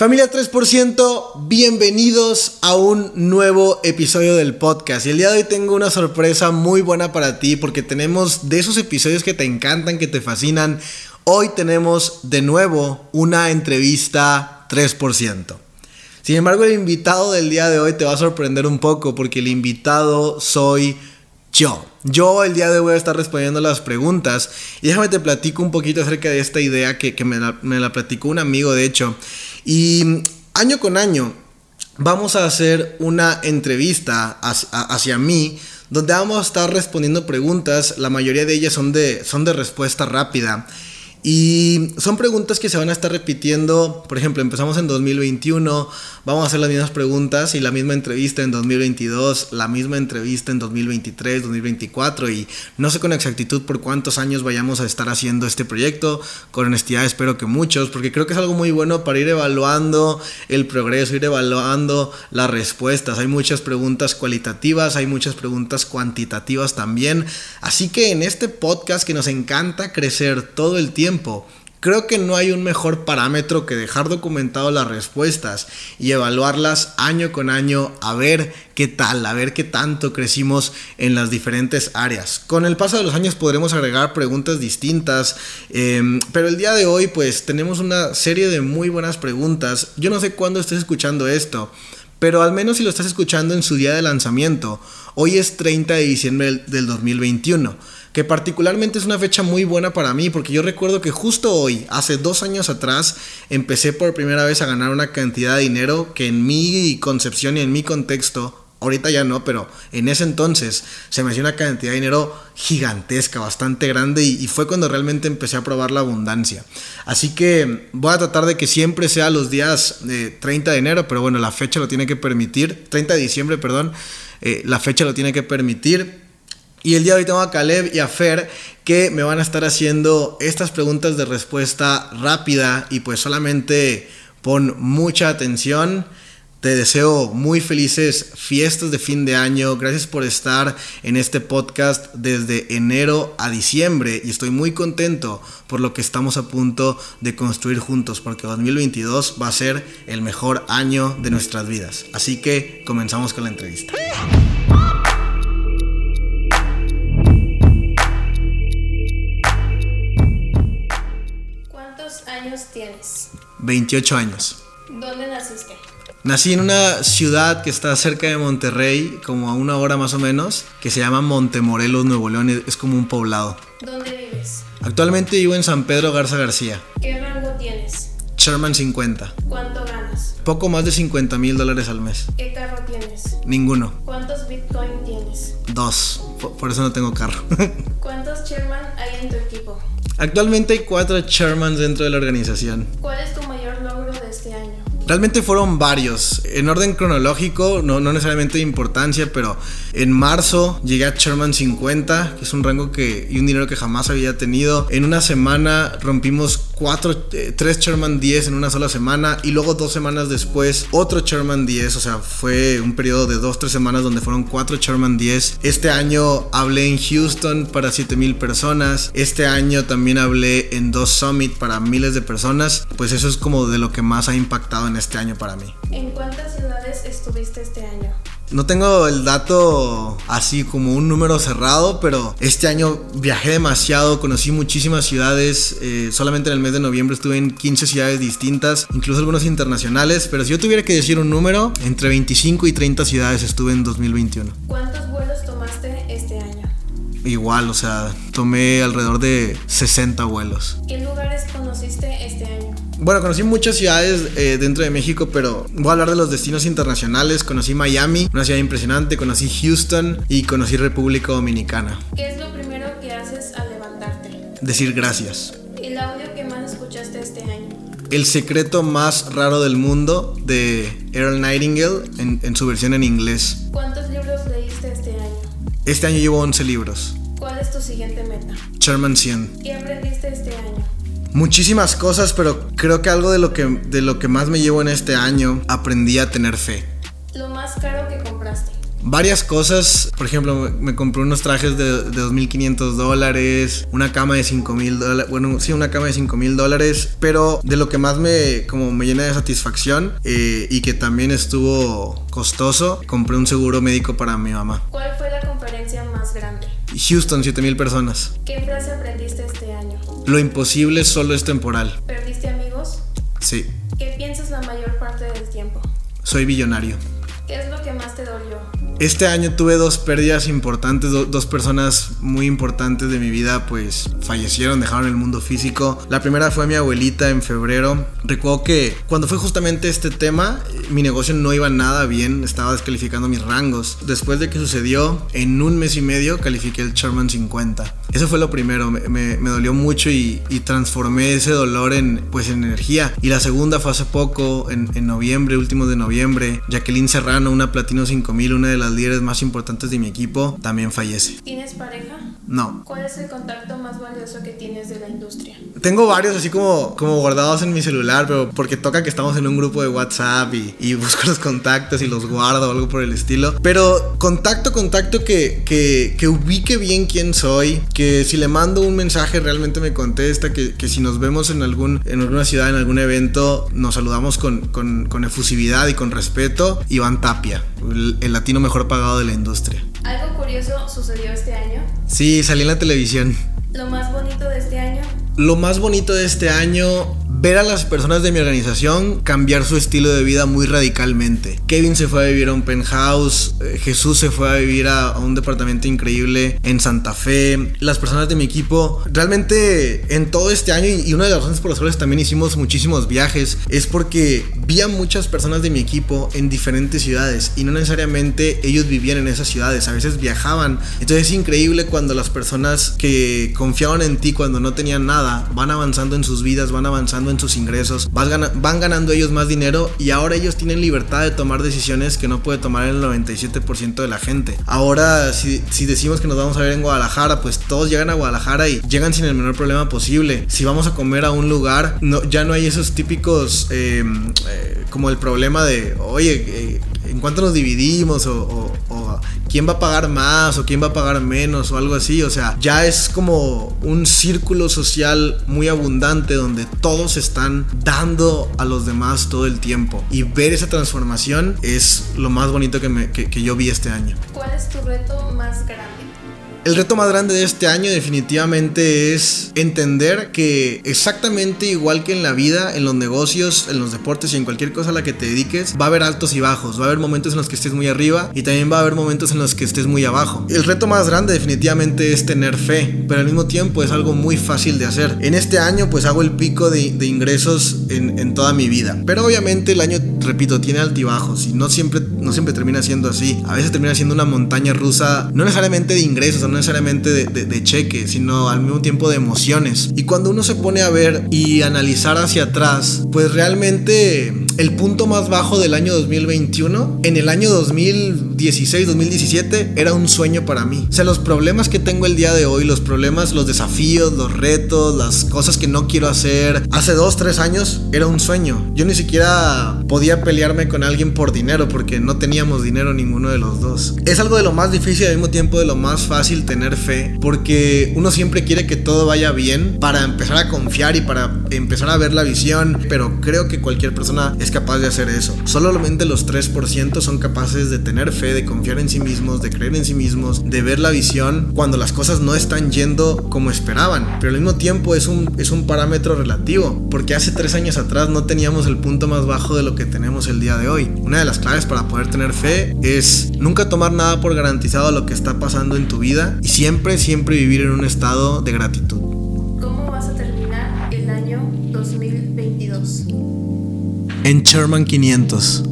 Familia 3%, bienvenidos a un nuevo episodio del podcast. Y el día de hoy tengo una sorpresa muy buena para ti porque tenemos de esos episodios que te encantan, que te fascinan. Hoy tenemos de nuevo una entrevista 3%. Sin embargo, el invitado del día de hoy te va a sorprender un poco porque el invitado soy yo. Yo el día de hoy voy a estar respondiendo las preguntas y déjame te platico un poquito acerca de esta idea que, me, la, me la platicó un amigo de hecho. Y año con año vamos a hacer una entrevista hacia, mí donde vamos a estar respondiendo preguntas, la mayoría de ellas son de, son de respuesta rápida. Y son preguntas que se van a estar repitiendo, por ejemplo, empezamos en 2021, vamos a hacer las mismas preguntas y la misma entrevista en 2022, la misma entrevista en 2023, 2024 y no sé con exactitud por cuántos años vayamos a estar haciendo este proyecto, con honestidad espero que muchos, porque creo que es algo muy bueno para ir evaluando el progreso, ir evaluando las respuestas. Hay muchas preguntas cualitativas, hay muchas preguntas cuantitativas también, así que en este podcast que nos encanta crecer todo el tiempo, Creo que no hay un mejor parámetro que dejar documentado las respuestas y evaluarlas año con año a ver qué tal, a ver qué tanto crecimos en las diferentes áreas. Con el paso de los años podremos agregar preguntas distintas, em, pero el día de hoy pues tenemos una serie de muy buenas preguntas. Yo no sé cuándo estés escuchando esto, pero al menos si lo estás escuchando en su día de lanzamiento, hoy es 30 de diciembre del 2021 que particularmente es una fecha muy buena para mí, porque yo recuerdo que justo hoy, hace dos años atrás, empecé por primera vez a ganar una cantidad de dinero que en mi concepción y en mi contexto, ahorita ya no, pero en ese entonces se me hacía una cantidad de dinero gigantesca, bastante grande, y, fue cuando realmente empecé a probar la abundancia. Así que voy a tratar de que siempre sea los días de 30 de enero, pero bueno, la fecha lo tiene que permitir, 30 de diciembre, perdón, eh, la fecha lo tiene que permitir. Y el día de hoy tengo a Caleb y a Fer que me van a estar haciendo estas preguntas de respuesta rápida y pues solamente pon mucha atención. Te deseo muy felices fiestas de fin de año. Gracias por estar en este podcast desde enero a diciembre y estoy muy contento por lo que estamos a punto de construir juntos porque 2022 va a ser el mejor año de nuestras vidas. Así que comenzamos con la entrevista. tienes? 28 años. ¿Dónde naciste? Nací en una ciudad que está cerca de Monterrey, como a una hora más o menos, que se llama Montemorelos, Nuevo León, es como un poblado. ¿Dónde vives? Actualmente vivo en San Pedro Garza García. ¿Qué rango tienes? Sherman 50. ¿Cuánto ganas? Poco más de 50 mil dólares al mes. ¿Qué carro tienes? Ninguno. ¿Cuántos Bitcoin tienes? Dos. Por, eso no tengo carro. ¿Cuántos Sherman hay en tu equipo? Actualmente hay cuatro chairmans dentro de la organización. ¿Cuál es tu Realmente fueron varios, en orden cronológico, no, no, necesariamente de importancia, pero en marzo llegué a Chairman 50, que es un rango que, y un dinero que jamás había tenido. En una semana rompimos cuatro, eh, tres Chairman 10 en una sola semana y luego dos semanas después otro Chairman 10, o sea, fue un periodo de dos, tres semanas donde fueron cuatro Chairman 10. Este año hablé en Houston para 7000 personas, este año también hablé en dos Summit para miles de personas, pues eso es como de lo que más ha impactado en este año para mí. ¿En cuántas ciudades estuviste este año? No tengo el dato así como un número cerrado, pero este año viajé demasiado, conocí muchísimas ciudades. Eh, solamente en el mes de noviembre estuve en 15 ciudades distintas, incluso algunas internacionales. Pero si yo tuviera que decir un número, entre 25 y 30 ciudades estuve en 2021. ¿Cuántos vuelos tomaste este año? Igual, o sea, tomé alrededor de 60 vuelos. ¿Qué lugares conociste este año? Bueno, conocí muchas ciudades eh, dentro de México, pero voy a hablar de los destinos internacionales. Conocí Miami, una ciudad impresionante, conocí Houston y conocí República Dominicana. ¿Qué es lo primero que haces al levantarte? Decir gracias. ¿El audio que más escuchaste este año? El secreto más raro del mundo de Earl Nightingale en, su versión en inglés. ¿Cuántos libros leíste este año? Este año llevo 11 libros. ¿Cuál es tu siguiente meta? Sherman 100. ¿Qué aprendiste? Muchísimas cosas, pero creo que algo de lo que, de lo que más me llevo en este año, aprendí a tener fe. Lo más caro que compraste. varias cosas. Por ejemplo, me, compré unos trajes de, de 2.500 dólares, una cama de 5.000 dólares, bueno, sí, una cama de 5.000 dólares, pero de lo que más me, como me llena de satisfacción eh, y que también estuvo costoso, compré un seguro médico para mi mamá. ¿Cuál fue la conferencia más grande? Houston, 7.000 personas. ¿Qué frase aprendiste? Lo imposible solo es temporal. ¿Perdiste amigos? Sí, ¿Qué piensas la mayor parte del tiempo? soy billonario. ¿Qué es lo que más te dolió? Este año tuve dos pérdidas importantes, do- dos personas muy importantes de mi vida pues fallecieron, dejaron el mundo físico. La primera fue mi abuelita en febrero. Recuerdo que cuando fue justamente este tema, eh, mi negocio no iba nada bien, estaba descalificando mis rangos. Después de que sucedió, en un mes y medio califiqué el Sherman 50. Eso fue lo primero, me, dolió mucho y, y transformé ese dolor en pues en energía. Y la segunda fue hace poco, en, en noviembre, último de noviembre, Jacqueline Serrano, una Platino 5000, una de las líderes más importantes de mi equipo, también fallece. ¿Tienes pareja? No. ¿Cuál es el contacto más valioso que tienes de la industria? Tengo varios así como, como guardados en mi celular, pero porque toca que estamos en un grupo de WhatsApp y, y busco los contactos y los guardo o algo por el estilo. Pero contacto, contacto que, que, que ubique bien quién soy, que si le mando un mensaje realmente me contesta, que, que si nos vemos en, algún, en alguna ciudad, en algún evento, nos saludamos con, con, con efusividad y con respeto. Iván Tapia, el, el latino mejor pagado de la industria. ¿Algo curioso sucedió este año? Sí, salí en la televisión. ¿Lo más bonito de este año? Lo más bonito de este año, ver a las personas de mi organización cambiar su estilo de vida muy radicalmente. Kevin se fue a vivir a un penthouse, eh, Jesús se fue a vivir a, un departamento increíble en Santa Fe. Las personas de mi equipo, realmente en todo este año, y una de las razones por las cuales también hicimos muchísimos viajes, es porque vi a muchas personas de mi equipo en diferentes ciudades y no necesariamente ellos vivían en esas ciudades, a veces viajaban. Entonces es increíble cuando las personas que confiaban en ti cuando no tenían nada van avanzando en sus vidas, van avanzando en sus ingresos, van ganando ellos más dinero y ahora ellos tienen libertad de tomar decisiones que no puede tomar el 97% de la gente. Ahora, si, si decimos que nos vamos a ver en Guadalajara, pues todos llegan a Guadalajara y llegan sin el menor problema posible. Si vamos a comer a un lugar, no, ya no hay esos típicos, eh, eh, como el problema de, oye, eh, ¿en cuánto nos dividimos? O quién va a pagar más o quién va a pagar menos o algo así. O sea, ya es como un círculo social muy abundante donde todos están dando a los demás todo el tiempo. Y ver esa transformación es lo más bonito que, me- que- que yo vi este año. ¿Cuál es tu reto más grande? El reto más grande de este año definitivamente es entender que exactamente igual que en la vida, en los negocios, en los deportes y en cualquier cosa a la que te dediques, va a haber altos y bajos, va a haber momentos en los que estés muy arriba y también va a haber momentos en los que estés muy abajo. El reto más grande definitivamente es tener fe, pero al mismo tiempo es algo muy fácil de hacer. En este año pues hago el pico de, ingresos en, en toda mi vida, pero obviamente el año, repito, tiene altibajos y no siempre, no siempre termina siendo así. A veces termina siendo una montaña rusa, no necesariamente de ingresos, no necesariamente de, de, cheque, sino al mismo tiempo de emociones. Y cuando uno se pone a ver y analizar hacia atrás, pues realmente el punto más bajo del año 2021, en el año 2016, 2017, era un sueño para mí. O sea, los problemas que tengo el día de hoy, los problemas, los desafíos, los retos, las cosas que no quiero hacer, hace dos, tres años era un sueño. Yo ni siquiera podía pelearme con alguien por dinero porque no teníamos dinero ninguno de los dos. Es algo de lo más difícil y al mismo tiempo de lo más fácil tener fe porque uno siempre quiere que todo vaya bien para empezar a confiar y para empezar a ver la visión, pero creo que cualquier persona es capaz de hacer eso. Solamente los 3% son capaces de tener fe, de confiar en sí mismos, de creer en sí mismos, de ver la visión cuando las cosas no están yendo como esperaban. Pero al mismo tiempo es un, es un parámetro relativo, porque hace tres años atrás no teníamos el punto más bajo de lo que tenemos el día de hoy. Una de las claves para poder tener fe es nunca tomar nada por garantizado lo que está pasando en tu vida y siempre, siempre vivir en un estado de gratitud. ¿Cómo vas a terminar En Sherman 500.